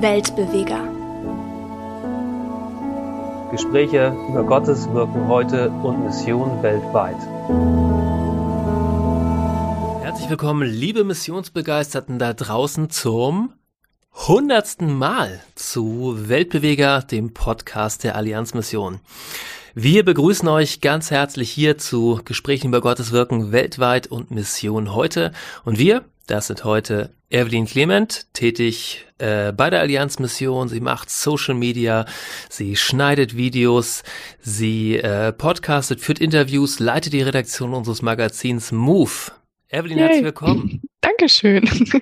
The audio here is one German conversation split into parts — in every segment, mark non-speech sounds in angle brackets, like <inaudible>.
Weltbeweger. Gespräche über Gottes Wirken heute und Mission weltweit. Herzlich willkommen, liebe Missionsbegeisterten da draußen zum hundertsten Mal zu Weltbeweger, dem Podcast der Allianzmission. Wir begrüßen euch ganz herzlich hier zu Gesprächen über Gottes Wirken weltweit und Mission heute. Und wir, das sind heute Evelyn Clement, tätig äh, bei der Allianzmission. Sie macht Social Media, sie schneidet Videos, sie äh, podcastet, führt Interviews, leitet die Redaktion unseres Magazins Move. Evelyn, Yay. herzlich willkommen. Dankeschön. <laughs>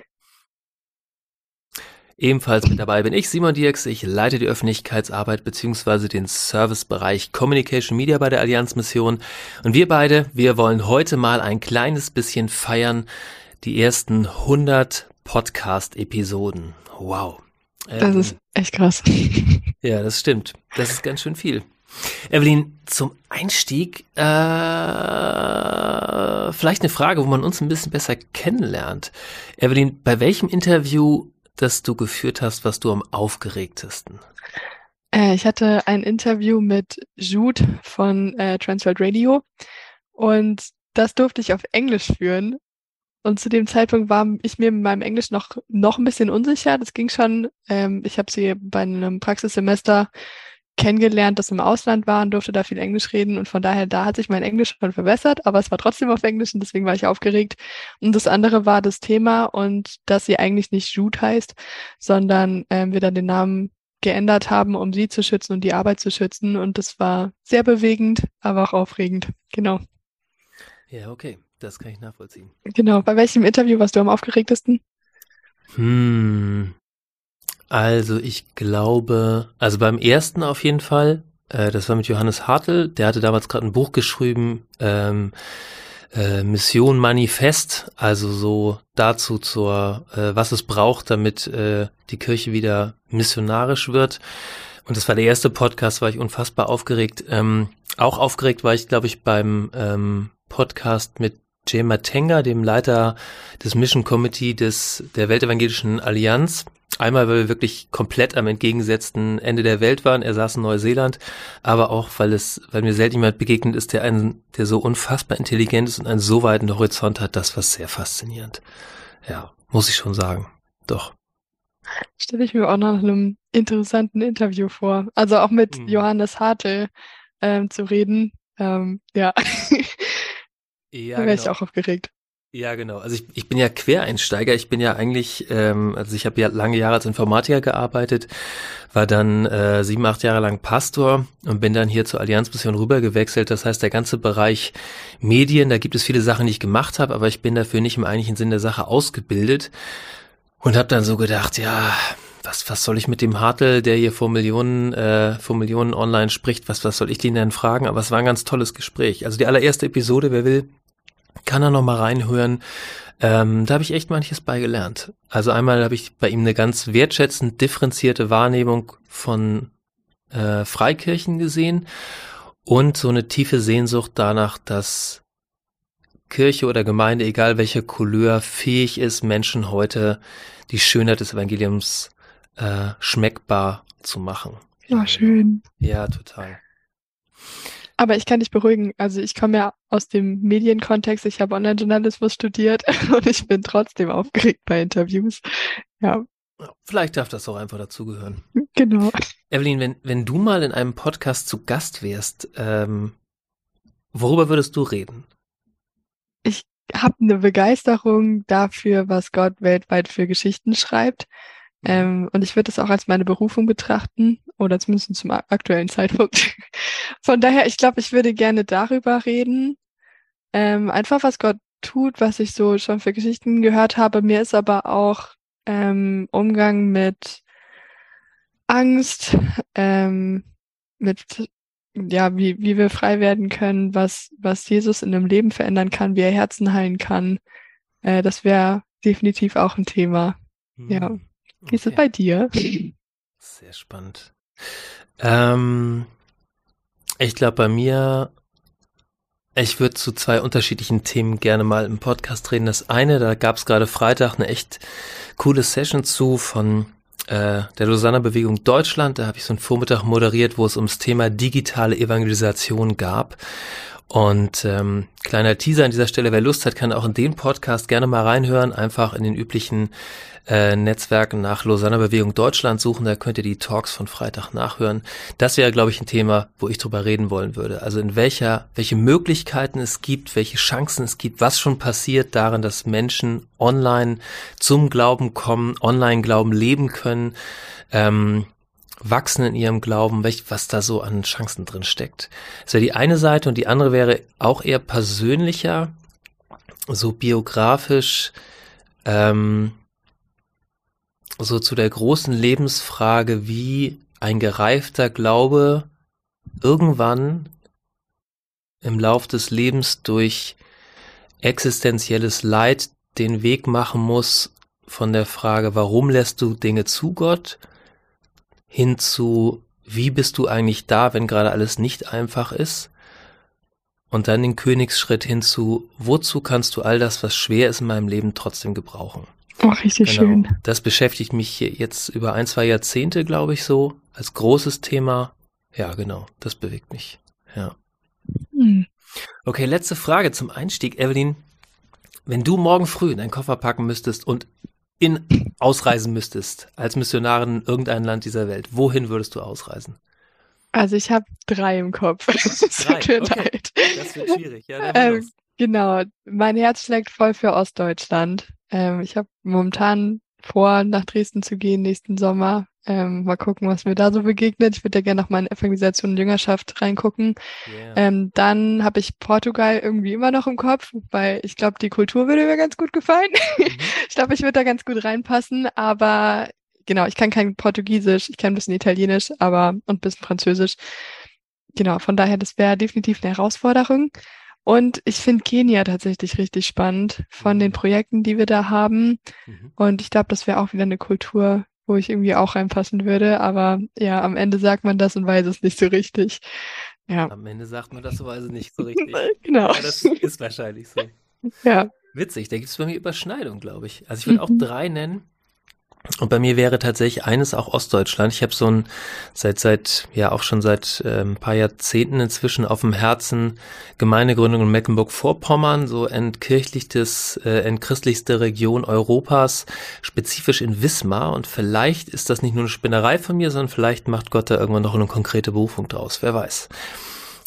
Ebenfalls mit dabei bin ich, Simon Dierks. Ich leite die Öffentlichkeitsarbeit beziehungsweise den Servicebereich Communication Media bei der Allianzmission. Und wir beide, wir wollen heute mal ein kleines bisschen feiern. Die ersten 100 Podcast-Episoden. Wow. Ähm, das ist echt krass. <laughs> Ja, das stimmt. Das ist ganz schön viel. Evelyn, zum Einstieg äh, vielleicht eine Frage, wo man uns ein bisschen besser kennenlernt. Evelyn, bei welchem Interview das du geführt hast, was du am aufgeregtesten? Äh, ich hatte ein Interview mit Jude von äh, Transworld Radio und das durfte ich auf Englisch führen. Und zu dem Zeitpunkt war ich mir mit meinem Englisch noch, noch ein bisschen unsicher. Das ging schon. Ähm, ich habe sie bei einem Praxissemester kennengelernt, das im Ausland war und durfte da viel Englisch reden. Und von daher, da hat sich mein Englisch schon verbessert, aber es war trotzdem auf Englisch und deswegen war ich aufgeregt. Und das andere war das Thema und dass sie eigentlich nicht Jude heißt, sondern ähm, wir dann den Namen geändert haben, um sie zu schützen und die Arbeit zu schützen. Und das war sehr bewegend, aber auch aufregend. Genau. Ja, okay. Das kann ich nachvollziehen. Genau. Bei welchem Interview warst du am aufgeregtesten? Hm, also ich glaube, also beim ersten auf jeden Fall, äh, das war mit Johannes Hartl, der hatte damals gerade ein Buch geschrieben, ähm, äh, Mission Manifest, also so dazu zur, äh, was es braucht, damit äh, die Kirche wieder missionarisch wird. Und das war der erste Podcast, war ich unfassbar aufgeregt. Ähm, auch aufgeregt war ich, glaube ich, beim ähm, Podcast mit Jay Matenga, dem Leiter des Mission Committee des, der Weltevangelischen Allianz. Einmal, weil wir wirklich komplett am entgegengesetzten Ende der Welt waren. Er saß in Neuseeland, aber auch, weil es, weil mir selten jemand begegnet ist, der einen, der so unfassbar intelligent ist und einen so weiten Horizont hat, das war sehr faszinierend. Ja, muss ich schon sagen. Doch. Stelle ich mir auch nach einem interessanten Interview vor. Also auch mit hm. Johannes Hartl ähm, zu reden. Ähm, ja. <laughs> ja, da wäre genau. ich auch aufgeregt. Ja, genau. Also ich, ich bin ja Quereinsteiger. Ich bin ja eigentlich, ähm, also ich habe ja lange Jahre als Informatiker gearbeitet, war dann äh, sieben, acht Jahre lang Pastor und bin dann hier zur Allianzmission rübergewechselt. Das heißt, der ganze Bereich Medien, da gibt es viele Sachen, die ich gemacht habe, aber ich bin dafür nicht im eigentlichen Sinn der Sache ausgebildet und habe dann so gedacht, ja, was, was soll ich mit dem Hartl, der hier vor Millionen, äh, vor Millionen online spricht, was, was soll ich den denn fragen? Aber es war ein ganz tolles Gespräch. Also die allererste Episode, wer will, kann er noch mal reinhören. Ähm, da habe ich echt manches beigelernt. Also einmal habe ich bei ihm eine ganz wertschätzend differenzierte Wahrnehmung von äh, Freikirchen gesehen und so eine tiefe Sehnsucht danach, dass Kirche oder Gemeinde, egal welche Couleur, fähig ist, Menschen heute die Schönheit des Evangeliums äh, schmeckbar zu machen. Ja, schön. Ja, total. Aber ich kann dich beruhigen. Also ich komme ja aus dem Medienkontext. Ich habe Online-Journalismus studiert <laughs> und ich bin trotzdem aufgeregt bei Interviews. Ja. Vielleicht darf das auch einfach dazugehören. Genau. Evelyn, wenn, wenn du mal in einem Podcast zu Gast wärst, ähm, worüber würdest du reden? Ich habe eine Begeisterung dafür, was Gott weltweit für Geschichten schreibt. Ähm, und ich würde das auch als meine Berufung betrachten oder zumindest zum aktuellen Zeitpunkt. <laughs> Von daher, ich glaube, ich würde gerne darüber reden. Ähm, einfach, was Gott tut, was ich so schon für Geschichten gehört habe. Mir ist aber auch ähm, Umgang mit Angst, ähm, mit ja, wie, wie wir frei werden können, was, was Jesus in dem Leben verändern kann, wie er Herzen heilen kann. Äh, das wäre definitiv auch ein Thema. Mhm. Ja. Wie ist es bei dir? Sehr spannend. Ähm, ich glaube, bei mir, ich würde zu zwei unterschiedlichen Themen gerne mal im Podcast reden. Das eine, da gab es gerade Freitag eine echt coole Session zu von äh, der Lausanne Bewegung Deutschland. Da habe ich so einen Vormittag moderiert, wo es ums Thema digitale Evangelisation gab. Und ähm, kleiner Teaser an dieser Stelle, wer Lust hat, kann auch in den Podcast gerne mal reinhören, einfach in den üblichen äh, Netzwerken nach Lausanne Bewegung Deutschland suchen, da könnt ihr die Talks von Freitag nachhören. Das wäre, glaube ich, ein Thema, wo ich drüber reden wollen würde. Also in welcher, welche Möglichkeiten es gibt, welche Chancen es gibt, was schon passiert darin, dass Menschen online zum Glauben kommen, online Glauben leben können. Ähm, wachsen in ihrem Glauben, was da so an Chancen drin steckt. Das wäre die eine Seite und die andere wäre auch eher persönlicher, so biografisch, ähm, so zu der großen Lebensfrage, wie ein gereifter Glaube irgendwann im Lauf des Lebens durch existenzielles Leid den Weg machen muss von der Frage, warum lässt du Dinge zu Gott hin zu, wie bist du eigentlich da, wenn gerade alles nicht einfach ist? Und dann den Königsschritt hin zu, wozu kannst du all das, was schwer ist in meinem Leben, trotzdem gebrauchen? Oh, richtig genau. schön. Das beschäftigt mich jetzt über ein, zwei Jahrzehnte, glaube ich, so, als großes Thema. Ja, genau, das bewegt mich. Ja. Hm. Okay, letzte Frage zum Einstieg, Evelyn. Wenn du morgen früh deinen Koffer packen müsstest und in ausreisen müsstest als Missionarin in irgendein Land dieser Welt, wohin würdest du ausreisen? Also ich habe drei im Kopf. drei. <laughs> Okay. Das wird schwierig. Ja, ähm, genau. Mein Herz schlägt voll für Ostdeutschland. Ähm, ich habe momentan vor, nach Dresden zu gehen nächsten Sommer. Ähm, mal gucken, was mir da so begegnet. Ich würde ja gerne noch mal in Evangelisation und Jüngerschaft reingucken. Yeah. Ähm, dann habe ich Portugal irgendwie immer noch im Kopf, weil ich glaube, die Kultur würde mir ganz gut gefallen. Mhm. <laughs> ich glaube, ich würde da ganz gut reinpassen, aber genau, ich kann kein Portugiesisch, ich kann ein bisschen Italienisch, aber und ein bisschen Französisch. Genau, von daher, das wäre definitiv eine Herausforderung. Und ich finde Kenia tatsächlich richtig spannend von den mhm. Projekten, die wir da haben. Mhm. Und ich glaube, das wäre auch wieder eine Kultur, wo ich irgendwie auch reinpassen würde. Aber ja, am Ende sagt man das und weiß es nicht so richtig. Ja. Am Ende sagt man das und weiß es nicht so <laughs> richtig. genau. Ja, das ist wahrscheinlich so. <laughs> Ja. Witzig, da gibt es bei mir Überschneidung, glaube ich. Also ich würde mhm. auch drei nennen. Und bei mir wäre tatsächlich eines auch Ostdeutschland. Ich habe so ein seit seit ja auch schon seit äh, ein paar Jahrzehnten inzwischen auf dem Herzen Gemeindegründung in Mecklenburg-Vorpommern, so entkirchlichtes, äh, entchristlichste Region Europas, spezifisch in Wismar. Und vielleicht ist das nicht nur eine Spinnerei von mir, sondern vielleicht macht Gott da irgendwann noch eine konkrete Berufung draus. Wer weiß.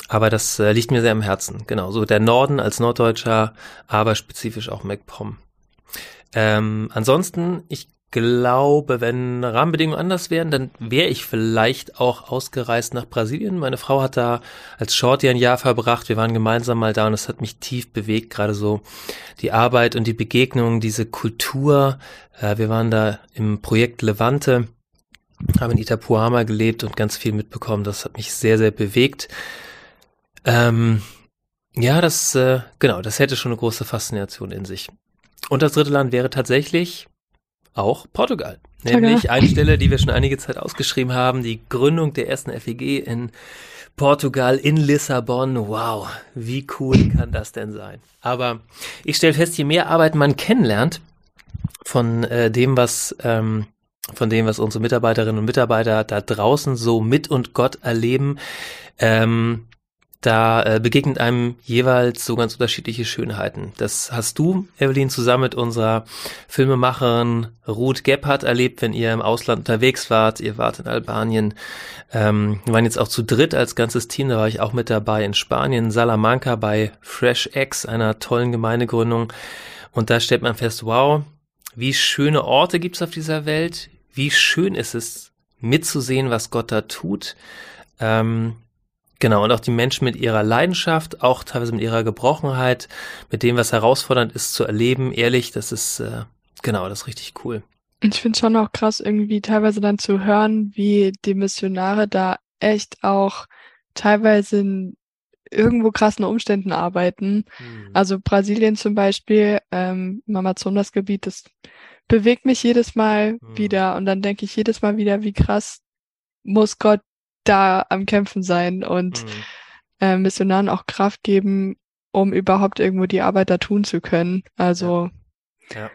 Aber das äh, liegt mir sehr am Herzen. Genau, so der Norden als Norddeutscher, aber spezifisch auch MacPom. Ähm, ansonsten, ich glaube, wenn Rahmenbedingungen anders wären, dann wäre ich vielleicht auch ausgereist nach Brasilien. Meine Frau hat da als Shorty ein Jahr verbracht. Wir waren gemeinsam mal da und es hat mich tief bewegt, gerade so die Arbeit und die Begegnung, diese Kultur. Äh, wir waren da im Projekt Levante, haben in Itapuama gelebt und ganz viel mitbekommen. Das hat mich sehr, sehr bewegt. Ähm, ja, das, äh, genau, das hätte schon eine große Faszination in sich. Und das dritte Land wäre tatsächlich auch Portugal. Nämlich eine Stelle, die wir schon einige Zeit ausgeschrieben haben, die Gründung der ersten FEG in Portugal, in Lissabon. Wow, wie cool kann das denn sein? Aber ich stelle fest, je mehr Arbeit man kennenlernt von äh, dem, was ähm, von dem, was unsere Mitarbeiterinnen und Mitarbeiter da draußen so mit und Gott erleben, ähm, da äh, begegnet einem jeweils so ganz unterschiedliche Schönheiten. Das hast du, Evelyn, zusammen mit unserer Filmemacherin Ruth Gebhardt erlebt, wenn ihr im Ausland unterwegs wart. Ihr wart in Albanien. Ähm, wir waren jetzt auch zu dritt als ganzes Team. Da war ich auch mit dabei in Spanien, Salamanca bei Fresh X, einer tollen Gemeindegründung. Und da stellt man fest, wow, wie schöne Orte gibt's auf dieser Welt. Wie schön ist es, mitzusehen, was Gott da tut. Ähm, Genau, und auch die Menschen mit ihrer Leidenschaft, auch teilweise mit ihrer Gebrochenheit, mit dem, was herausfordernd ist zu erleben, ehrlich, das ist, äh, genau, das ist richtig cool. Ich finde schon auch krass, irgendwie teilweise dann zu hören, wie die Missionare da echt auch teilweise in irgendwo krassen Umständen arbeiten. Hm. Also Brasilien zum Beispiel, ähm, im Amazonasgebiet, das bewegt mich jedes Mal hm. wieder und dann denke ich jedes Mal wieder, wie krass muss Gott da am Kämpfen sein und mhm. äh, Missionaren auch Kraft geben, um überhaupt irgendwo die Arbeit da tun zu können. Also ja.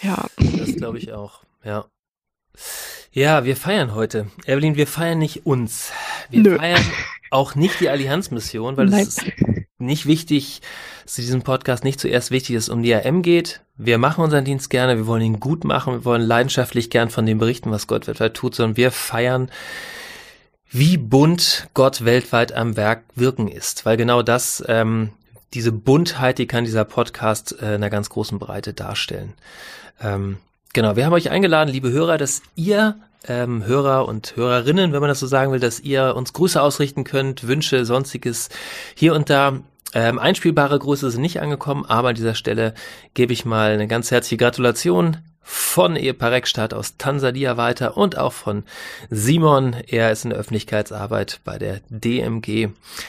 Ja. ja. Das glaube ich auch, ja. Ja, wir feiern heute. Evelyn, wir feiern nicht uns. Wir Nö. feiern auch nicht die Allianzmission, weil es ist nicht wichtig, dass diesem Podcast nicht zuerst wichtig ist, um die AM geht. Wir machen unseren Dienst gerne, wir wollen ihn gut machen, wir wollen leidenschaftlich gern von dem berichten, was Gott weltweit tut, sondern wir feiern, wie bunt Gott weltweit am Werk wirken ist. Weil genau das, ähm, diese Buntheit, die kann dieser Podcast äh, in einer ganz großen Breite darstellen. Ähm, Genau, wir haben euch eingeladen, liebe Hörer, dass ihr ähm, Hörer und Hörerinnen, wenn man das so sagen will, dass ihr uns Grüße ausrichten könnt, Wünsche, sonstiges hier und da. Ähm, einspielbare Grüße sind nicht angekommen, aber an dieser Stelle gebe ich mal eine ganz herzliche Gratulation von Ehepaar Reckstadt aus Tansania weiter und auch von Simon. Er ist in der Öffentlichkeitsarbeit bei der DMG.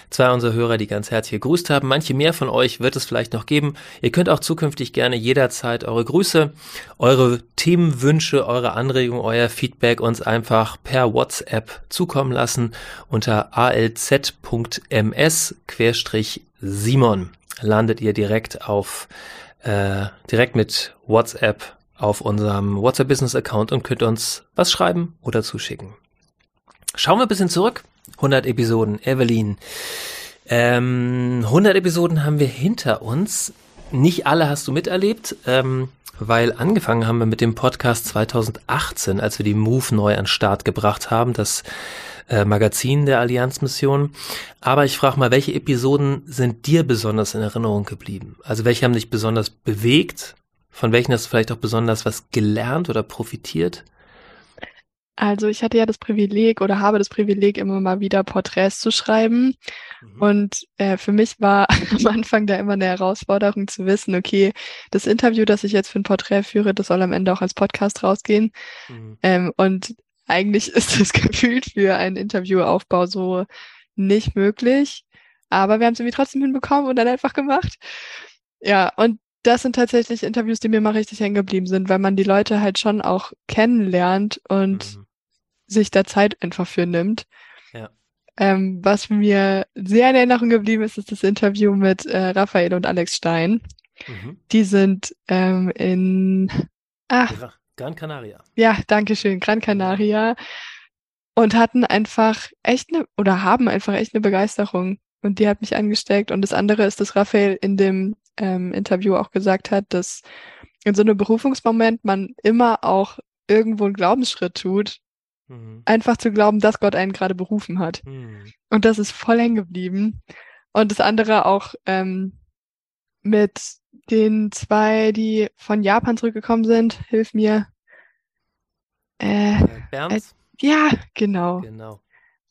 Zwei unserer Hörer, die ganz herzlich gegrüßt haben. Manche mehr von euch wird es vielleicht noch geben. Ihr könnt auch zukünftig gerne jederzeit eure Grüße, eure Themenwünsche, eure Anregungen, euer Feedback uns einfach per WhatsApp zukommen lassen unter alz.ms-simon. Landet ihr direkt auf äh, direkt mit WhatsApp auf unserem WhatsApp Business Account und könnt uns was schreiben oder zuschicken. Schauen wir ein bisschen zurück. 100 Episoden. Evelyn. Ähm, 100 Episoden haben wir hinter uns. Nicht alle hast du miterlebt, ähm, weil angefangen haben wir mit dem Podcast 2018, als wir die Move neu an Start gebracht haben, das äh, Magazin der Allianzmission. Aber ich frage mal, welche Episoden sind dir besonders in Erinnerung geblieben? Also welche haben dich besonders bewegt von welchen hast du vielleicht auch besonders was gelernt oder profitiert? Also ich hatte ja das Privileg oder habe das Privileg, immer mal wieder Porträts zu schreiben. Mhm. Und äh, für mich war <laughs> am Anfang da immer eine Herausforderung zu wissen, okay, das Interview, das ich jetzt für ein Porträt führe, das soll am Ende auch als Podcast rausgehen. Mhm. Ähm, und eigentlich <laughs> ist das gefühlt für einen Interviewaufbau so nicht möglich. Aber wir haben es irgendwie trotzdem hinbekommen und dann einfach gemacht. Ja, und das sind tatsächlich Interviews, die mir mal richtig hängen geblieben sind, weil man die Leute halt schon auch kennenlernt und mhm. sich da Zeit einfach für nimmt. Ja. Ähm, was mir sehr in Erinnerung geblieben ist, ist das Interview mit äh, Raphael und Alex Stein. Mhm. Die sind ähm, in ah, Gran Canaria. Ja, danke schön, Gran Canaria. Und hatten einfach echt eine, oder haben einfach echt eine Begeisterung. Und die hat mich angesteckt. Und das andere ist, dass Raphael in dem ähm, Interview auch gesagt hat, dass in so einem Berufungsmoment man immer auch irgendwo einen Glaubensschritt tut, mhm. einfach zu glauben, dass Gott einen gerade berufen hat. Mhm. Und das ist voll hängen geblieben. Und das andere auch ähm, mit den zwei, die von Japan zurückgekommen sind, hilf mir. Äh, äh? Äh, ja, genau. genau.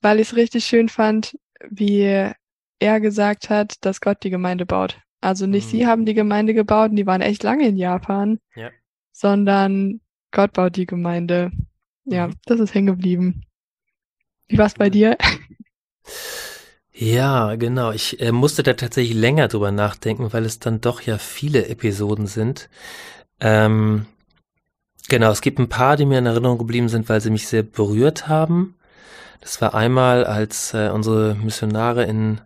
Weil ich es richtig schön fand, wie er gesagt hat, dass Gott die Gemeinde baut. Also nicht mhm. sie haben die Gemeinde gebaut und die waren echt lange in Japan, ja. sondern Gott baut die Gemeinde. Ja, mhm. das ist hängen geblieben. Wie war es bei dir? Ja, genau. Ich äh, musste da tatsächlich länger drüber nachdenken, weil es dann doch ja viele Episoden sind. Ähm, genau, es gibt ein paar, die mir in Erinnerung geblieben sind, weil sie mich sehr berührt haben. Das war einmal, als äh, unsere Missionare in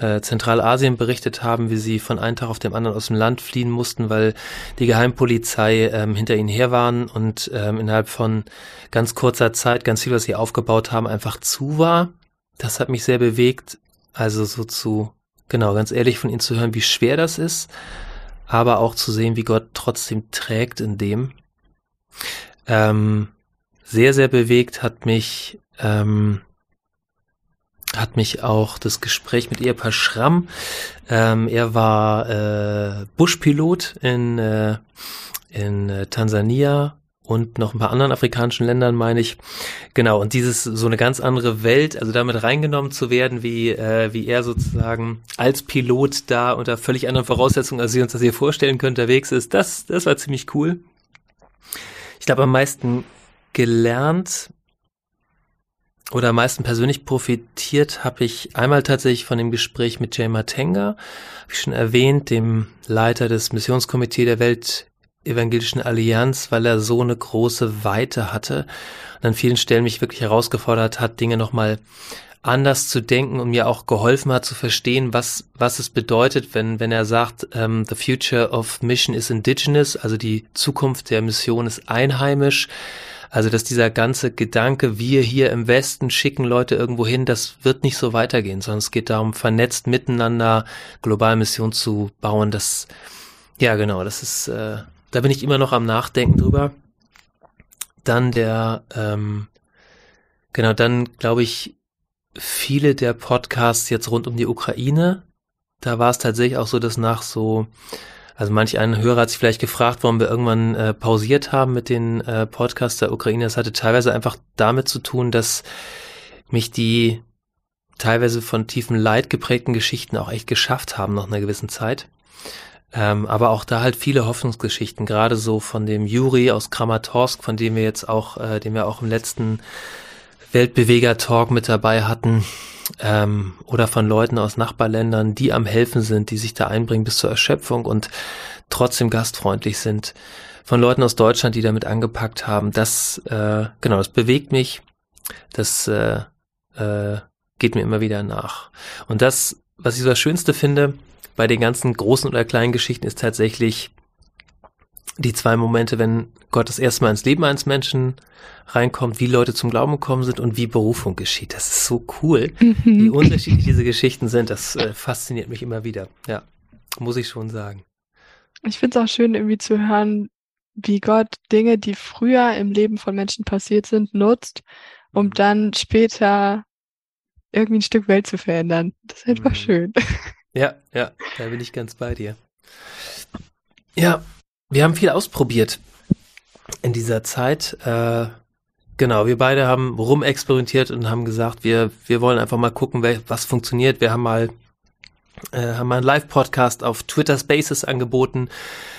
äh, Zentralasien berichtet haben, wie sie von einem Tag auf dem anderen aus dem Land fliehen mussten, weil die Geheimpolizei ähm, hinter ihnen her waren und ähm, innerhalb von ganz kurzer Zeit ganz viel, was sie aufgebaut haben, einfach zu war. Das hat mich sehr bewegt. Also so zu, genau, ganz ehrlich von ihnen zu hören, wie schwer das ist, aber auch zu sehen, wie Gott trotzdem trägt in dem. Ähm, sehr, sehr bewegt hat mich ähm, hat mich auch das Gespräch mit Ehepaar Schramm. Ähm, er war äh, Buschpilot in, äh, in äh, Tansania und noch ein paar anderen afrikanischen Ländern, meine ich. Genau, und dieses so eine ganz andere Welt, also damit reingenommen zu werden, wie, äh, wie er sozusagen als Pilot da unter völlig anderen Voraussetzungen, als wir uns das hier vorstellen können, unterwegs ist, das, das war ziemlich cool. Ich glaube, am meisten gelernt oder am meisten persönlich profitiert habe ich einmal tatsächlich von dem Gespräch mit Jay Matenga, wie schon erwähnt, dem Leiter des Missionskomitees der Weltevangelischen Allianz, weil er so eine große Weite hatte und an vielen Stellen mich wirklich herausgefordert hat, Dinge nochmal anders zu denken und mir auch geholfen hat zu verstehen, was, was es bedeutet, wenn, wenn er sagt, ähm, the future of mission is indigenous, also die Zukunft der Mission ist einheimisch Also, dass dieser ganze Gedanke, wir hier im Westen schicken Leute irgendwo hin, das wird nicht so weitergehen, sondern es geht darum, vernetzt miteinander global Mission zu bauen. Das, ja, genau, das ist, äh, da bin ich immer noch am Nachdenken drüber. Dann der, ähm, genau, dann glaube ich, viele der Podcasts jetzt rund um die Ukraine, da war es tatsächlich auch so, dass nach so, also manch ein Hörer hat sich vielleicht gefragt, warum wir irgendwann äh, pausiert haben mit den äh, Podcasts der Ukraine. Das hatte teilweise einfach damit zu tun, dass mich die teilweise von tiefem Leid geprägten Geschichten auch echt geschafft haben nach einer gewissen Zeit. Ähm, aber auch da halt viele Hoffnungsgeschichten, gerade so von dem Juri aus Kramatorsk, von dem wir jetzt auch, äh, den wir auch im letzten Weltbeweger-Talk mit dabei hatten, ähm, oder von Leuten aus Nachbarländern, die am Helfen sind, die sich da einbringen bis zur Erschöpfung und trotzdem gastfreundlich sind. Von Leuten aus Deutschland, die damit angepackt haben. Das, äh, genau, das bewegt mich. Das äh, äh, geht mir immer wieder nach. Und das, was ich so das Schönste finde bei den ganzen großen oder kleinen Geschichten, ist tatsächlich die zwei Momente, wenn Gott das erste Mal ins Leben eines Menschen reinkommt, wie Leute zum Glauben gekommen sind und wie Berufung geschieht. Das ist so cool, mhm. wie unterschiedlich diese Geschichten sind. Das äh, fasziniert mich immer wieder. Ja, muss ich schon sagen. Ich finde es auch schön, irgendwie zu hören, wie Gott Dinge, die früher im Leben von Menschen passiert sind, nutzt, um mhm. dann später irgendwie ein Stück Welt zu verändern. Das ist einfach mhm. schön. Ja, ja, da bin ich ganz bei dir. Ja, wir haben viel ausprobiert in dieser Zeit. Äh, genau, wir beide haben rumexperimentiert und haben gesagt, wir, wir wollen einfach mal gucken, was funktioniert. Wir haben mal äh, haben mal einen Live-Podcast auf Twitter Spaces angeboten.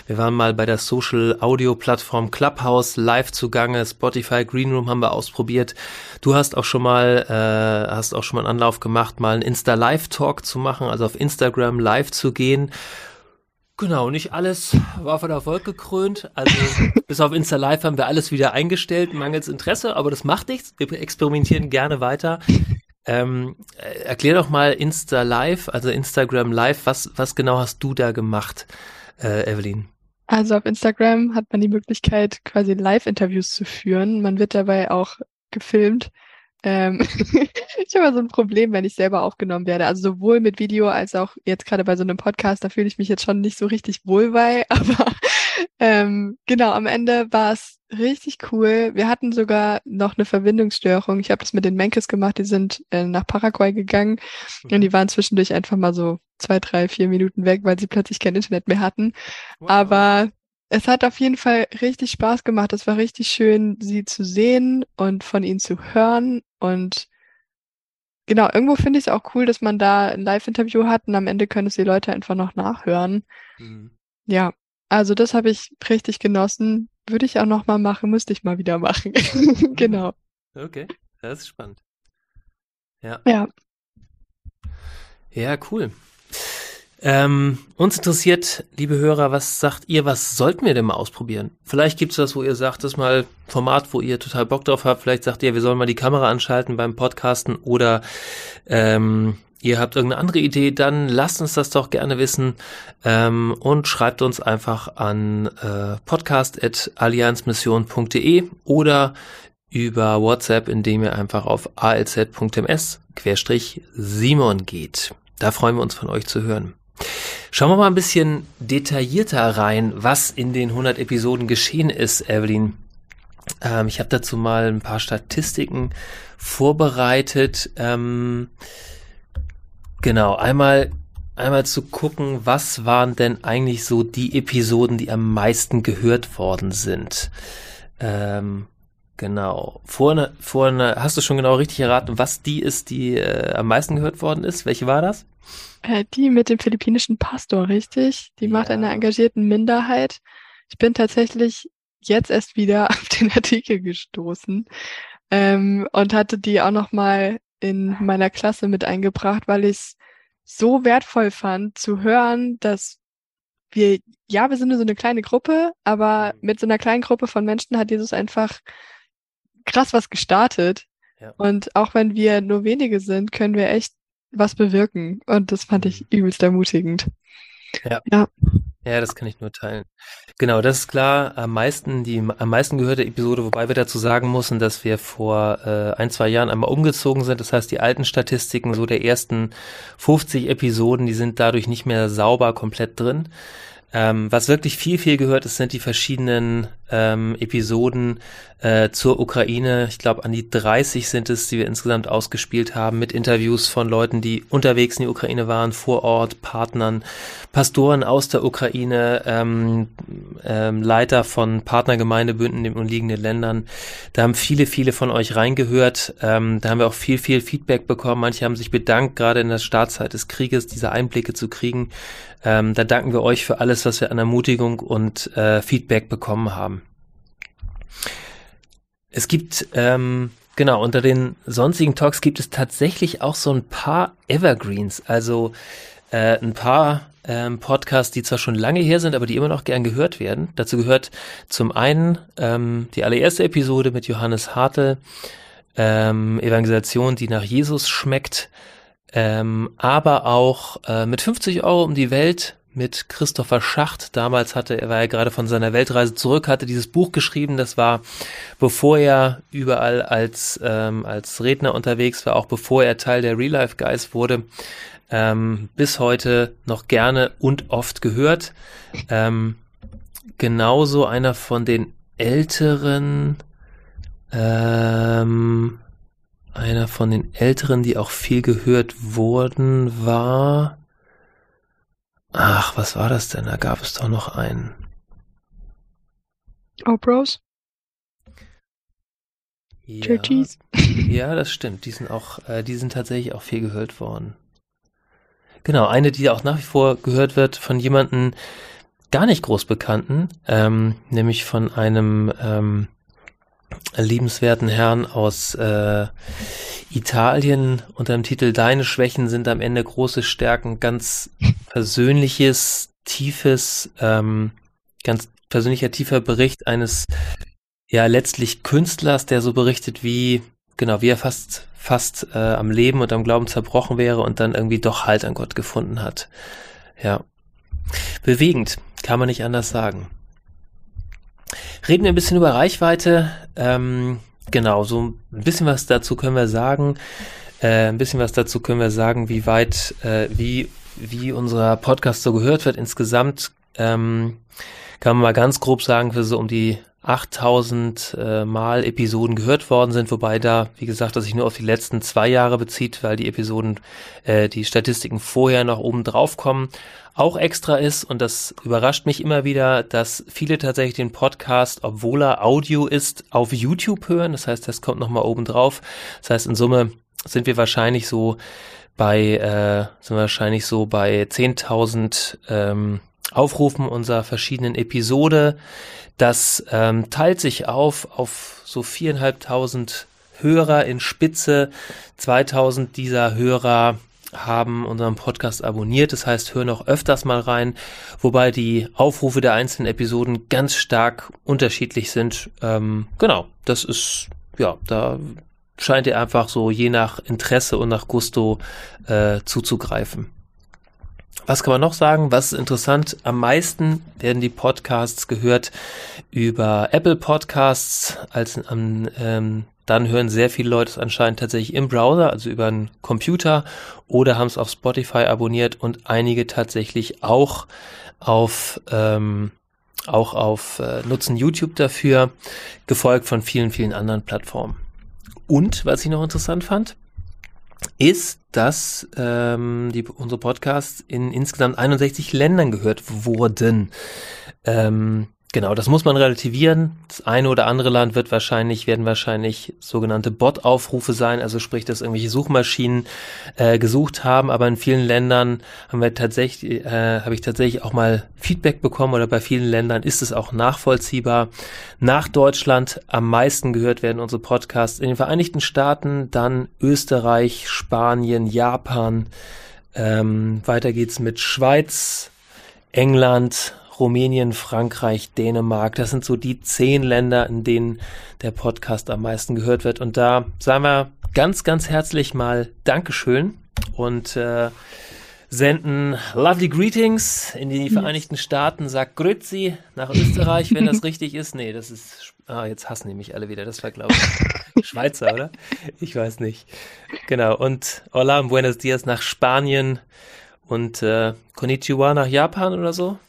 Wir waren mal bei der Social Audio Plattform Clubhouse live zugange. Spotify Green Room haben wir ausprobiert. Du hast auch schon mal, äh, hast auch schon mal einen Anlauf gemacht, mal einen Insta Live Talk zu machen, also auf Instagram live zu gehen. Genau, nicht alles war von Erfolg gekrönt. Also <laughs> bis auf Insta Live haben wir alles wieder eingestellt, mangels Interesse, aber das macht nichts. Wir experimentieren gerne weiter. Ähm, äh, erklär doch mal Insta Live, also Instagram Live, was, was genau hast du da gemacht, äh, Evelyn? Also auf Instagram hat man die Möglichkeit, quasi Live-Interviews zu führen. Man wird dabei auch gefilmt ähm, <laughs> ich habe so ein Problem, wenn ich selber aufgenommen werde. Also sowohl mit Video als auch jetzt gerade bei so einem Podcast, da fühle ich mich jetzt schon nicht so richtig wohl bei. <laughs> Aber ähm, genau, am Ende war es richtig cool. Wir hatten sogar noch eine Verbindungsstörung. Ich habe das mit den Menkes gemacht, die sind äh, nach Paraguay gegangen mhm. und die waren zwischendurch einfach mal so zwei, drei, vier Minuten weg, weil sie plötzlich kein Internet mehr hatten. Wow. Aber es hat auf jeden Fall richtig Spaß gemacht. Es war richtig schön, sie zu sehen und von ihnen zu hören. Und genau, irgendwo finde ich es auch cool, dass man da ein Live-Interview hat und am Ende können es die Leute einfach noch nachhören. Mhm. Ja, also das habe ich richtig genossen. Würde ich auch noch mal machen, müsste ich mal wieder machen. <laughs> genau. Okay, das ist spannend. Ja. Ja. Ja, cool. Ähm, uns interessiert, liebe Hörer, was sagt ihr, was sollten wir denn mal ausprobieren? Vielleicht gibt es das, wo ihr sagt, das ist mal Format, wo ihr total Bock drauf habt. Vielleicht sagt ihr, wir sollen mal die Kamera anschalten beim Podcasten oder ähm, ihr habt irgendeine andere Idee, dann lasst uns das doch gerne wissen ähm, und schreibt uns einfach an äh, podcast.allianzmission.de oder über WhatsApp, indem ihr einfach auf alz.ms-simon geht. Da freuen wir uns von euch zu hören. Schauen wir mal ein bisschen detaillierter rein, was in den 100 Episoden geschehen ist, Evelyn. Ähm, ich habe dazu mal ein paar Statistiken vorbereitet. Ähm, genau, einmal einmal zu gucken, was waren denn eigentlich so die Episoden, die am meisten gehört worden sind. Ähm, genau. Vorne, vorne, hast du schon genau richtig erraten, was die ist, die äh, am meisten gehört worden ist? Welche war das? Äh, die mit dem philippinischen Pastor, richtig? Die ja. macht einer engagierten Minderheit. Ich bin tatsächlich jetzt erst wieder <laughs> auf den Artikel gestoßen ähm, und hatte die auch noch mal in meiner Klasse mit eingebracht, weil ich es so wertvoll fand zu hören, dass wir, ja, wir sind nur so eine kleine Gruppe, aber mhm. mit so einer kleinen Gruppe von Menschen hat Jesus einfach krass was gestartet. Ja. Und auch wenn wir nur wenige sind, können wir echt was bewirken. Und das fand ich mhm. übelst ermutigend. Ja. ja. Ja, das kann ich nur teilen. Genau, das ist klar. Am meisten, die am meisten gehörte Episode, wobei wir dazu sagen müssen, dass wir vor äh, ein, zwei Jahren einmal umgezogen sind. Das heißt, die alten Statistiken so der ersten 50 Episoden, die sind dadurch nicht mehr sauber komplett drin. Ähm, was wirklich viel, viel gehört ist, sind die verschiedenen ähm, Episoden äh, zur Ukraine. Ich glaube, an die 30 sind es, die wir insgesamt ausgespielt haben, mit Interviews von Leuten, die unterwegs in die Ukraine waren, vor Ort, Partnern, Pastoren aus der Ukraine, ähm, ähm, Leiter von Partnergemeindebünden in den umliegenden Ländern. Da haben viele, viele von euch reingehört. Ähm, da haben wir auch viel, viel Feedback bekommen. Manche haben sich bedankt, gerade in der Startzeit des Krieges, diese Einblicke zu kriegen. Ähm, da danken wir euch für alles, was wir an Ermutigung und äh, Feedback bekommen haben. Es gibt, ähm, genau, unter den sonstigen Talks gibt es tatsächlich auch so ein paar Evergreens, also äh, ein paar ähm, Podcasts, die zwar schon lange her sind, aber die immer noch gern gehört werden. Dazu gehört zum einen ähm, die allererste Episode mit Johannes Hartl, ähm, Evangelisation, die nach Jesus schmeckt ähm, aber auch äh, mit 50 Euro um die Welt mit Christopher Schacht. Damals hatte er war ja gerade von seiner Weltreise zurück, hatte dieses Buch geschrieben. Das war, bevor er überall als ähm, als Redner unterwegs war, auch bevor er Teil der Real Life Guys wurde. Ähm, bis heute noch gerne und oft gehört. Ähm, genauso einer von den älteren ähm, einer von den älteren, die auch viel gehört wurden, war. Ach, was war das denn? Da gab es doch noch einen. Oprahs? Ja, Churchies? <laughs> ja, das stimmt. Die sind auch, äh, die sind tatsächlich auch viel gehört worden. Genau, eine, die auch nach wie vor gehört wird von jemanden gar nicht groß bekannten, ähm, nämlich von einem ähm, liebenswerten Herrn aus äh, Italien unter dem Titel Deine Schwächen sind am Ende große Stärken, ganz persönliches, tiefes, ähm, ganz persönlicher, tiefer Bericht eines ja letztlich Künstlers, der so berichtet, wie genau, wie er fast fast äh, am Leben und am Glauben zerbrochen wäre und dann irgendwie doch Halt an Gott gefunden hat. Ja. Bewegend, kann man nicht anders sagen. Reden wir ein bisschen über Reichweite. Ähm, genau, so ein bisschen was dazu können wir sagen. Äh, ein bisschen was dazu können wir sagen, wie weit, äh, wie, wie unser Podcast so gehört wird. Insgesamt ähm, kann man mal ganz grob sagen, für so um die 8000 äh, Mal Episoden gehört worden sind, wobei da, wie gesagt, dass sich nur auf die letzten zwei Jahre bezieht, weil die Episoden, äh, die Statistiken vorher noch oben drauf kommen auch extra ist, und das überrascht mich immer wieder, dass viele tatsächlich den Podcast, obwohl er Audio ist, auf YouTube hören. Das heißt, das kommt nochmal oben drauf. Das heißt, in Summe sind wir wahrscheinlich so bei, äh, sind wir wahrscheinlich so bei 10.000 ähm, Aufrufen unserer verschiedenen Episode. Das ähm, teilt sich auf auf so viereinhalbtausend Hörer in Spitze. 2000 dieser Hörer haben unseren Podcast abonniert. Das heißt, hören auch öfters mal rein, wobei die Aufrufe der einzelnen Episoden ganz stark unterschiedlich sind. Ähm, genau, das ist, ja, da scheint ihr einfach so je nach Interesse und nach Gusto äh, zuzugreifen. Was kann man noch sagen? Was ist interessant? Am meisten werden die Podcasts gehört über Apple Podcasts als am ähm, dann hören sehr viele Leute es anscheinend tatsächlich im Browser, also über einen Computer oder haben es auf Spotify abonniert und einige tatsächlich auch auf ähm, auch auf äh, nutzen YouTube dafür, gefolgt von vielen, vielen anderen Plattformen. Und was ich noch interessant fand, ist, dass ähm, die, unsere Podcasts in insgesamt 61 Ländern gehört wurden. Ähm, Genau, das muss man relativieren. Das eine oder andere Land wird wahrscheinlich, werden wahrscheinlich sogenannte Bot-Aufrufe sein, also sprich, dass irgendwelche Suchmaschinen äh, gesucht haben, aber in vielen Ländern haben wir tatsächlich, äh, habe ich tatsächlich auch mal Feedback bekommen oder bei vielen Ländern ist es auch nachvollziehbar. Nach Deutschland am meisten gehört werden unsere Podcasts in den Vereinigten Staaten, dann Österreich, Spanien, Japan. Ähm, weiter geht's mit Schweiz, England, Rumänien, Frankreich, Dänemark. Das sind so die zehn Länder, in denen der Podcast am meisten gehört wird. Und da sagen wir ganz, ganz herzlich mal Dankeschön und äh, senden lovely greetings in die Vereinigten Staaten, sagt Grüezi nach Österreich, wenn das <laughs> richtig ist. Nee, das ist, ah, jetzt hassen die mich alle wieder. Das war, glaube ich, Schweizer, oder? Ich weiß nicht. Genau. Und Hola und Buenos Dias nach Spanien und äh, Konnichiwa nach Japan oder so.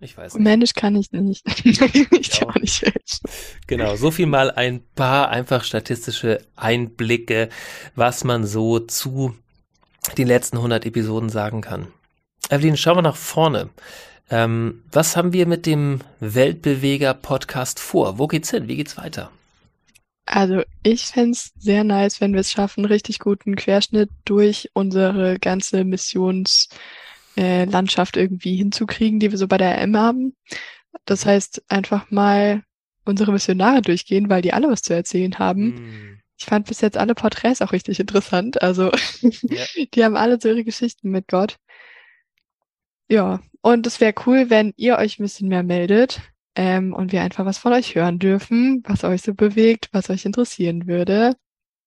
Ich weiß nicht. Männlich kann ich nicht. <laughs> ich auch nicht welch. Genau, so viel mal ein paar einfach statistische Einblicke, was man so zu den letzten 100 Episoden sagen kann. Evelyn, schauen wir nach vorne. Ähm, was haben wir mit dem Weltbeweger-Podcast vor? Wo geht's hin? Wie geht's weiter? Also ich fände sehr nice, wenn wir es schaffen, richtig guten Querschnitt durch unsere ganze Missions- äh, Landschaft irgendwie hinzukriegen, die wir so bei der RM haben. Das heißt, einfach mal unsere Missionare durchgehen, weil die alle was zu erzählen haben. Mm. Ich fand bis jetzt alle Porträts auch richtig interessant. Also <laughs> ja. die haben alle so ihre Geschichten mit Gott. Ja, und es wäre cool, wenn ihr euch ein bisschen mehr meldet ähm, und wir einfach was von euch hören dürfen, was euch so bewegt, was euch interessieren würde.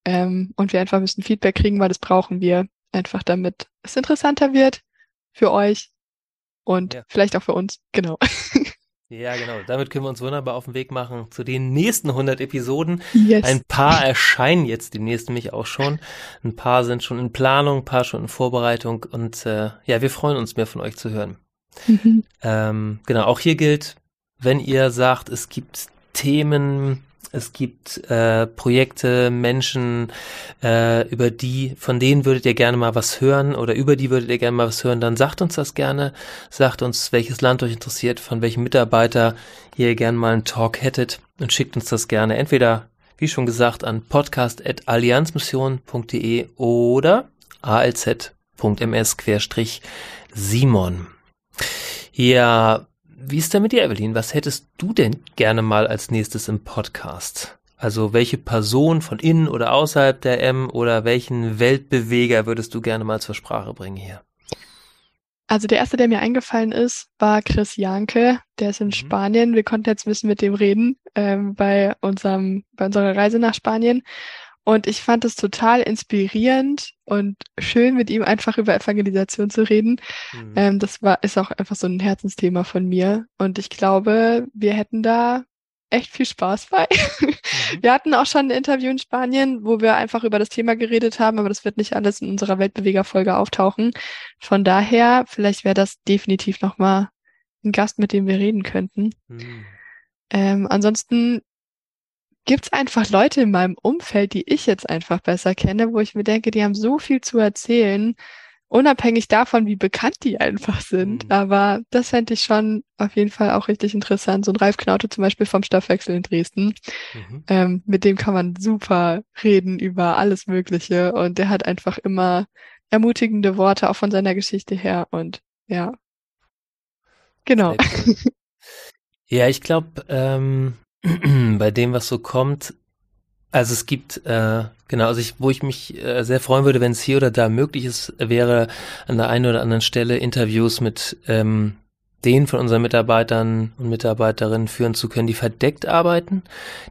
Ähm, und wir einfach ein bisschen Feedback kriegen, weil das brauchen wir einfach, damit es interessanter wird für euch und ja. vielleicht auch für uns. Genau. <laughs> Ja, genau. Damit können wir uns wunderbar auf den Weg machen zu den nächsten 100 Episoden. Yes. Ein paar erscheinen jetzt demnächst nämlich auch schon. Ein paar sind schon in Planung, ein paar schon in Vorbereitung. Und äh, ja, wir freuen uns mehr von euch zu hören. Mhm. Ähm, genau, auch hier gilt, wenn ihr sagt, es gibt Themen, es gibt äh, Projekte, Menschen, äh, über die, von denen würdet ihr gerne mal was hören oder über die würdet ihr gerne mal was hören, dann sagt uns das gerne. Sagt uns, welches Land euch interessiert, von welchem Mitarbeiter ihr gerne mal einen Talk hättet und schickt uns das gerne entweder, wie schon gesagt, an podcast.allianzmission.de oder alz.ms-simon. Ja, wie ist denn mit dir, Evelyn? Was hättest du denn gerne mal als nächstes im Podcast? Also welche Person von innen oder außerhalb der M oder welchen Weltbeweger würdest du gerne mal zur Sprache bringen hier? Also der erste, der mir eingefallen ist, war Chris Janke. Der ist in mhm. Spanien. Wir konnten jetzt ein bisschen mit dem reden ähm, bei unserem bei unserer Reise nach Spanien. Und ich fand es total inspirierend und schön, mit ihm einfach über Evangelisation zu reden. Mhm. Ähm, das war, ist auch einfach so ein Herzensthema von mir. Und ich glaube, wir hätten da echt viel Spaß bei. Mhm. Wir hatten auch schon ein Interview in Spanien, wo wir einfach über das Thema geredet haben, aber das wird nicht alles in unserer Weltbewegerfolge auftauchen. Von daher, vielleicht wäre das definitiv nochmal ein Gast, mit dem wir reden könnten. Mhm. Ähm, ansonsten gibt es einfach Leute in meinem Umfeld, die ich jetzt einfach besser kenne, wo ich mir denke, die haben so viel zu erzählen, unabhängig davon, wie bekannt die einfach sind. Mhm. Aber das fände ich schon auf jeden Fall auch richtig interessant. So ein Ralf Knaute zum Beispiel vom Stoffwechsel in Dresden. Mhm. Ähm, mit dem kann man super reden über alles Mögliche. Und der hat einfach immer ermutigende Worte, auch von seiner Geschichte her. Und ja, genau. <laughs> Ja, ich glaube, ähm, <clears throat> bei dem, was so kommt, also es gibt, äh, genau, also ich, wo ich mich äh, sehr freuen würde, wenn es hier oder da möglich ist, wäre an der einen oder anderen Stelle Interviews mit ähm, den von unseren Mitarbeitern und Mitarbeiterinnen führen zu können, die verdeckt arbeiten.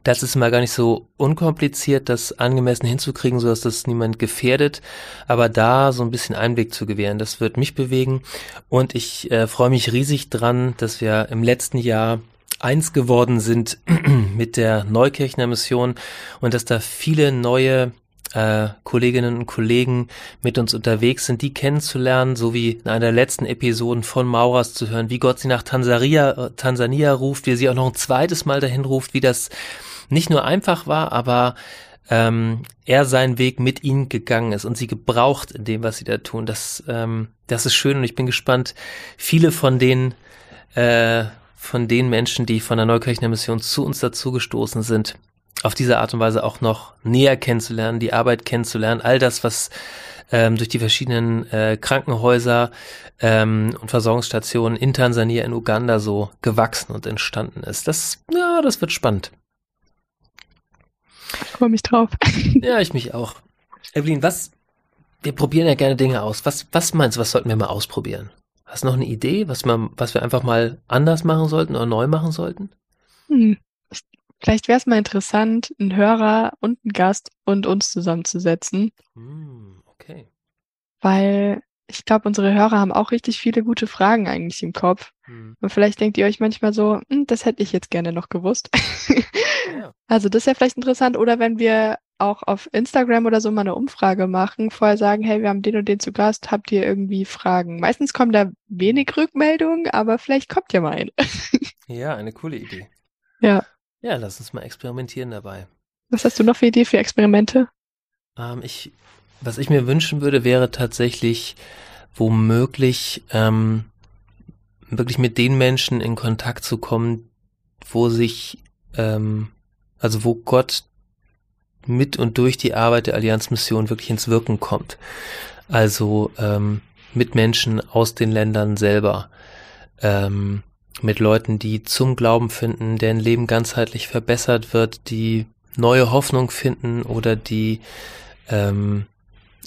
Das ist mal gar nicht so unkompliziert, das angemessen hinzukriegen, sodass das niemand gefährdet. Aber da so ein bisschen Einblick zu gewähren, das wird mich bewegen. Und ich äh, freue mich riesig dran, dass wir im letzten Jahr eins geworden sind <clears throat> mit der Neukirchner Mission und dass da viele neue äh, Kolleginnen und Kollegen mit uns unterwegs sind, die kennenzulernen, so wie in einer der letzten Episoden von Mauras zu hören, wie Gott sie nach Tansania, äh, Tansania ruft, wie sie auch noch ein zweites Mal dahin ruft, wie das nicht nur einfach war, aber ähm, er seinen Weg mit ihnen gegangen ist und sie gebraucht in dem, was sie da tun. Das, ähm, das ist schön und ich bin gespannt, viele von den äh, von den Menschen, die von der Neukirchner Mission zu uns dazugestoßen sind, auf diese Art und Weise auch noch näher kennenzulernen, die Arbeit kennenzulernen, all das, was ähm, durch die verschiedenen äh, Krankenhäuser ähm, und Versorgungsstationen in Tansania, in Uganda so gewachsen und entstanden ist. Das, ja, das wird spannend. Ich freue mich drauf. <laughs> ja, ich mich auch. Evelyn, was, wir probieren ja gerne Dinge aus. Was, was meinst du, was sollten wir mal ausprobieren? Hast du noch eine Idee, was, man, was wir einfach mal anders machen sollten oder neu machen sollten? Hm. Vielleicht wäre es mal interessant, einen Hörer und einen Gast und uns zusammenzusetzen. Hm, okay. Weil ich glaube, unsere Hörer haben auch richtig viele gute Fragen eigentlich im Kopf. Hm. Und vielleicht denkt ihr euch manchmal so, hm, das hätte ich jetzt gerne noch gewusst. ja. <laughs> Also das ja vielleicht interessant. Oder wenn wir auch auf Instagram oder so mal eine Umfrage machen, vorher sagen, hey, wir haben den und den zu Gast, habt ihr irgendwie Fragen? Meistens kommen da wenig Rückmeldungen, aber vielleicht kommt ja mal eine. <laughs> ja, eine coole Idee. Ja. Ja, lass uns mal experimentieren dabei. Was hast du noch für Idee für Experimente? Ähm, ich, was ich mir wünschen würde, wäre tatsächlich womöglich ähm, wirklich mit den Menschen in Kontakt zu kommen, wo sich, ähm, also wo Gott mit und durch die Arbeit der Allianzmission wirklich ins Wirken kommt. Also ähm, mit Menschen aus den Ländern selber, ähm, mit Leuten, die zum Glauben finden, deren Leben ganzheitlich verbessert wird, die neue Hoffnung finden oder die ähm,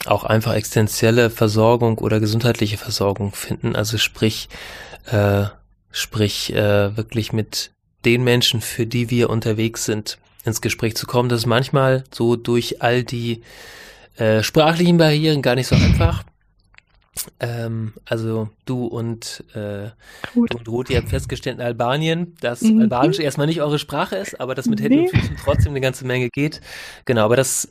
auch einfach existenzielle Versorgung oder gesundheitliche Versorgung finden. Also sprich, äh, sprich äh, wirklich mit den Menschen, für die wir unterwegs sind, ins Gespräch zu kommen. Das ist manchmal so durch all die äh, sprachlichen Barrieren gar nicht so einfach. Ähm, also du und, äh, du und Ruth, ihr habt festgestellt in Albanien, dass mhm. Albanisch erstmal nicht eure Sprache ist, aber dass mit Händen und Füßen trotzdem eine ganze Menge geht. Genau, aber das,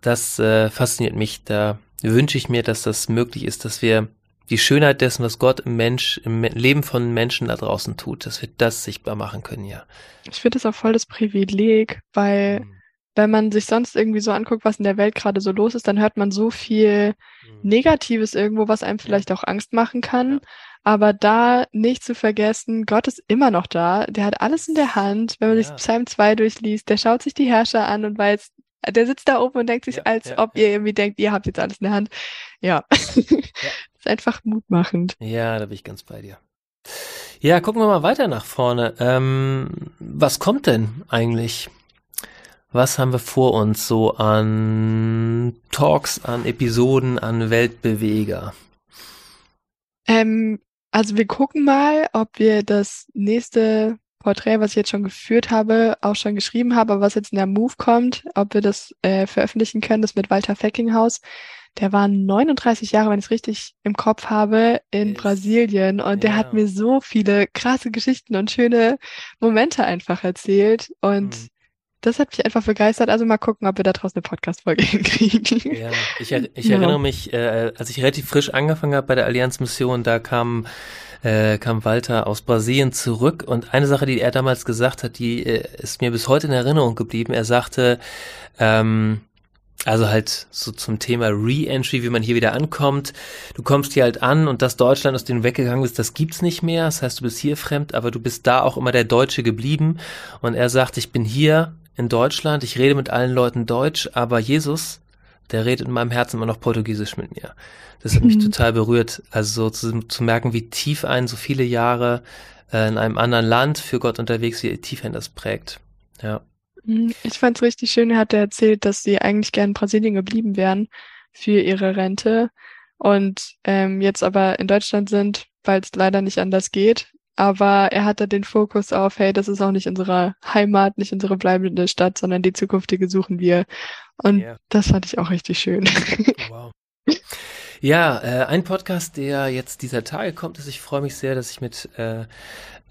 das äh, fasziniert mich. Da wünsche ich mir, dass das möglich ist, dass wir die Schönheit dessen, was Gott im Mensch, im Leben von Menschen da draußen tut, dass wir das sichtbar machen können, ja. Ich finde das auch voll das Privileg, weil mhm. wenn man sich sonst irgendwie so anguckt, was in der Welt gerade so los ist, dann hört man so viel mhm. Negatives irgendwo, was einem vielleicht ja. auch Angst machen kann. Ja. Aber da nicht zu vergessen, Gott ist immer noch da. Der hat alles in der Hand. Wenn man ja. sich Psalm 2 durchliest, der schaut sich die Herrscher an und weiß, der sitzt da oben und denkt sich, als ob ihr irgendwie denkt, ihr habt jetzt alles in der Hand. Ja. <laughs> ist einfach mutmachend. Ja, da bin ich ganz bei dir. Ja, gucken wir mal weiter nach vorne. Ähm, was kommt denn eigentlich? Was haben wir vor uns so an Talks, an Episoden, an Weltbeweger? Ähm, also wir gucken mal, ob wir das nächste Porträt, was ich jetzt schon geführt habe, auch schon geschrieben habe, aber was jetzt in der Move kommt, ob wir das äh, veröffentlichen können, das mit Walter Feckinghaus. Der war 39 Jahre, wenn ich es richtig im Kopf habe, in yes. Brasilien. Und ja. der hat mir so viele krasse Geschichten und schöne Momente einfach erzählt. Und mhm. Das hat mich einfach begeistert. Also mal gucken, ob wir da draußen eine Podcast-Folge <laughs> hinkriegen. Ja, ich, er, ich ja. erinnere mich, äh, als ich relativ frisch angefangen habe bei der Allianz-Mission, da kam äh, kam Walter aus Brasilien zurück und eine Sache, die er damals gesagt hat, die äh, ist mir bis heute in Erinnerung geblieben. Er sagte, ähm, also halt so zum Thema Re-Entry, wie man hier wieder ankommt. Du kommst hier halt an und das Deutschland, aus dem du weggegangen bist, das gibt's nicht mehr. Das heißt, du bist hier fremd, aber du bist da auch immer der Deutsche geblieben. Und er sagt, ich bin hier in Deutschland, ich rede mit allen Leuten Deutsch, aber Jesus, der redet in meinem Herzen immer noch Portugiesisch mit mir. Das hat mich mhm. total berührt. Also so zu, zu, merken, wie tief einen so viele Jahre äh, in einem anderen Land für Gott unterwegs, wie tief einen das prägt. Ja. Mhm. Ich fand es richtig schön, er hat erzählt, dass sie eigentlich gern in Brasilien geblieben wären für ihre Rente und ähm, jetzt aber in Deutschland sind, weil es leider nicht anders geht. Aber er hatte den Fokus auf, hey, das ist auch nicht unsere Heimat, nicht unsere bleibende Stadt, sondern die zukünftige suchen wir. Und yeah. das fand ich auch richtig schön. Wow. Ja, äh, ein Podcast, der jetzt dieser Tage kommt, ist, ich freue mich sehr, dass ich mit äh,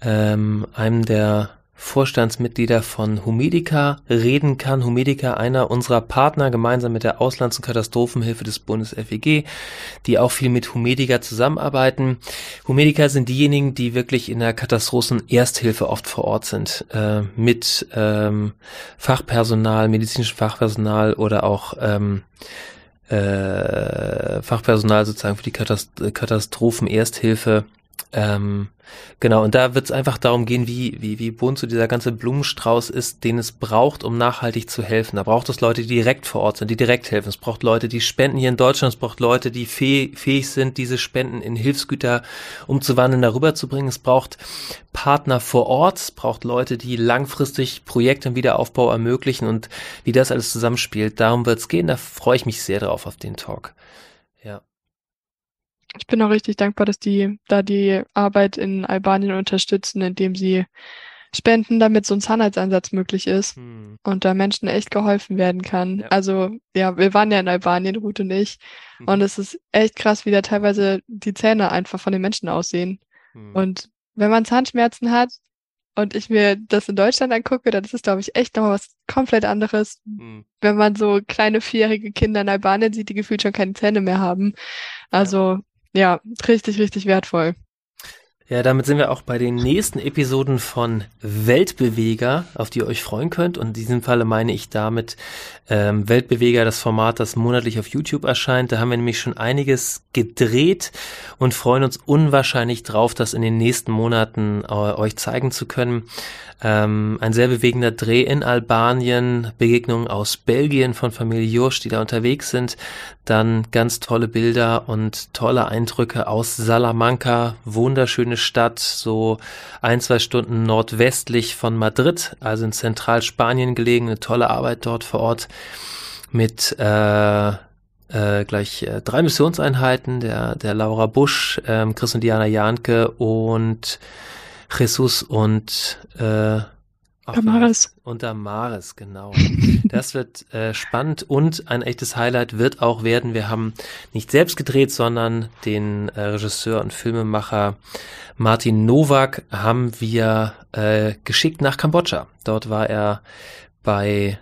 ähm, einem der Vorstandsmitglieder von Humedica reden kann. Humedica, einer unserer Partner, gemeinsam mit der Auslands- und Katastrophenhilfe des Bundes FEG, die auch viel mit Humedica zusammenarbeiten. Humedica sind diejenigen, die wirklich in der Katastrophen-Ersthilfe oft vor Ort sind, äh, mit ähm, Fachpersonal, medizinischem Fachpersonal oder auch ähm, äh, Fachpersonal sozusagen für die Katast Katastrophen-Ersthilfe ähm, genau, und da wird es einfach darum gehen, wie, wie, wie bunt so dieser ganze Blumenstrauß ist, den es braucht, um nachhaltig zu helfen. Da braucht es Leute, die direkt vor Ort sind, die direkt helfen. Es braucht Leute, die spenden hier in Deutschland. Es braucht Leute, die fäh fähig sind, diese Spenden in Hilfsgüter umzuwandeln, darüber zu bringen. Es braucht Partner vor Ort. Es braucht Leute, die langfristig Projekte im Wiederaufbau ermöglichen und wie das alles zusammenspielt. Darum wird es gehen. Da freue ich mich sehr drauf auf den Talk. Ich bin auch richtig dankbar, dass die da die Arbeit in Albanien unterstützen, indem sie spenden, damit so ein Zahnarzteinsatz möglich ist hm. und da Menschen echt geholfen werden kann. Ja. Also ja, wir waren ja in Albanien, Ruth und ich, mhm. und es ist echt krass, wie da teilweise die Zähne einfach von den Menschen aussehen. Mhm. Und wenn man Zahnschmerzen hat und ich mir das in Deutschland angucke, dann ist es, glaube ich, echt nochmal was komplett anderes, mhm. wenn man so kleine vierjährige Kinder in Albanien sieht, die gefühlt schon keine Zähne mehr haben. Also ja, ja richtig, richtig wertvoll. Ja, damit sind wir auch bei den nächsten Episoden von Weltbeweger, auf die ihr euch freuen könnt. Und in diesem Falle meine ich damit ähm, Weltbeweger, das Format, das monatlich auf YouTube erscheint. Da haben wir nämlich schon einiges gedreht und freuen uns unwahrscheinlich drauf, das in den nächsten Monaten äh, euch zeigen zu können. Ähm, ein sehr bewegender Dreh in Albanien, Begegnungen aus Belgien von Familie Jursch, die da unterwegs sind. Dann ganz tolle Bilder und tolle Eindrücke aus Salamanca, wunderschöne Stadt, so ein, zwei Stunden nordwestlich von Madrid, also in Zentralspanien gelegen, eine tolle Arbeit dort vor Ort mit äh, äh, gleich äh, drei Missionseinheiten, der, der Laura Busch, ähm, Chris und Diana Janke und Jesus und äh, Damaris. Und Damaris, genau. <laughs> Das wird äh, spannend und ein echtes Highlight wird auch werden. Wir haben nicht selbst gedreht, sondern den äh, Regisseur und Filmemacher Martin Nowak haben wir äh, geschickt nach Kambodscha. Dort war er bei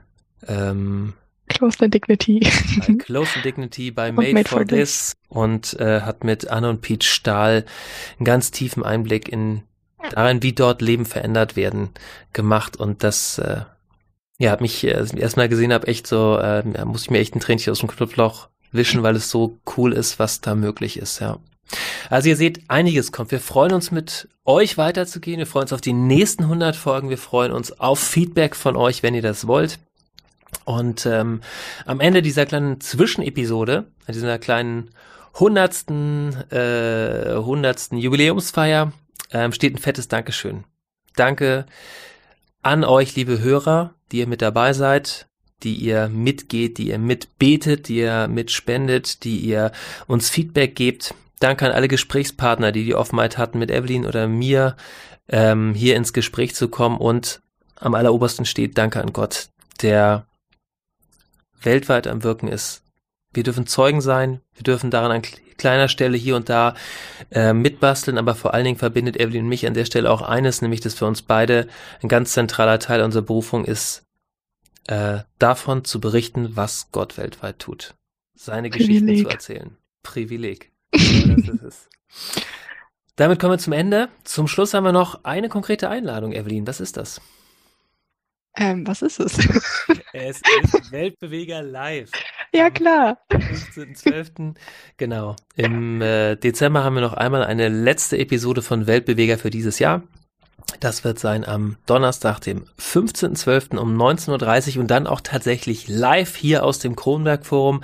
ähm, Close and Dignity. Bei <laughs> Close and Dignity, bei Made, Made, for, for This, this und äh, hat mit Anne und Pete Stahl einen ganz tiefen Einblick in darin, wie dort Leben verändert werden, gemacht und das äh, ja, hat mich, äh, ich erstmal gesehen habe, echt so, äh, muss ich mir echt ein Tränchen aus dem Knopfloch wischen, weil es so cool ist, was da möglich ist, ja. Also ihr seht, einiges kommt. Wir freuen uns mit euch weiterzugehen. Wir freuen uns auf die nächsten 100 Folgen. Wir freuen uns auf Feedback von euch, wenn ihr das wollt. Und ähm, am Ende dieser kleinen Zwischenepisode, dieser kleinen hundertsten, äh, hundertsten Jubiläumsfeier, ähm, steht ein fettes Dankeschön. Danke an euch, liebe Hörer, die ihr mit dabei seid, die ihr mitgeht, die ihr mitbetet, die ihr mitspendet, die ihr uns Feedback gebt. Danke an alle Gesprächspartner, die die Offenheit hatten, mit Evelyn oder mir ähm, hier ins Gespräch zu kommen. Und am allerobersten steht Danke an Gott, der weltweit am Wirken ist. Wir dürfen Zeugen sein, wir dürfen daran an kleiner Stelle hier und da äh, mitbasteln, aber vor allen Dingen verbindet Evelyn und mich an der Stelle auch eines, nämlich dass für uns beide ein ganz zentraler Teil unserer Berufung ist, äh, davon zu berichten, was Gott weltweit tut. Seine Privileg. Geschichten zu erzählen. Privileg. Das ist es. <laughs> Damit kommen wir zum Ende. Zum Schluss haben wir noch eine konkrete Einladung, Evelyn. Was ist das? Ähm, was ist es? <laughs> <laughs> es ist Weltbeweger live. Ja, klar. Am 15.12. Genau. Im äh, Dezember haben wir noch einmal eine letzte Episode von Weltbeweger für dieses Jahr. Das wird sein am Donnerstag, dem 15.12. um 19.30 Uhr und dann auch tatsächlich live hier aus dem Kronberg Forum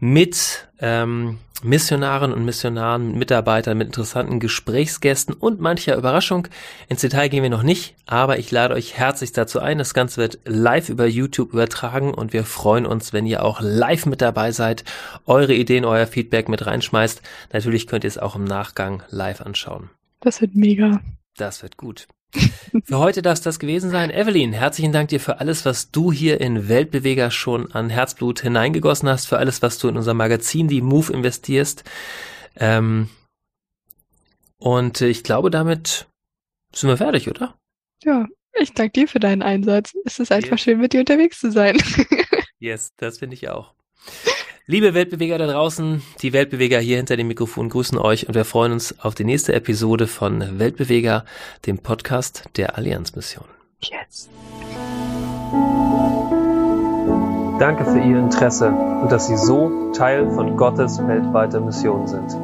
mit ähm, Missionaren und Missionaren, Mitarbeitern mit interessanten Gesprächsgästen und mancher Überraschung. Ins Detail gehen wir noch nicht, aber ich lade euch herzlich dazu ein. Das Ganze wird live über YouTube übertragen und wir freuen uns, wenn ihr auch live mit dabei seid, eure Ideen, euer Feedback mit reinschmeißt. Natürlich könnt ihr es auch im Nachgang live anschauen. Das wird mega. Das wird gut. Für heute darf es das gewesen sein. Evelyn, herzlichen Dank dir für alles, was du hier in Weltbeweger schon an Herzblut hineingegossen hast, für alles, was du in unser Magazin, die Move, investierst. Ähm, und ich glaube, damit sind wir fertig, oder? Ja, ich danke dir für deinen Einsatz. Es ist einfach yes. schön, mit dir unterwegs zu sein. yes, das finde ich auch. Liebe Weltbeweger da draußen, die Weltbeweger hier hinter dem Mikrofon grüßen euch und wir freuen uns auf die nächste Episode von Weltbeweger, dem Podcast der Allianzmission. Jetzt. Danke für Ihr Interesse und dass Sie so Teil von Gottes weltweiter Mission sind.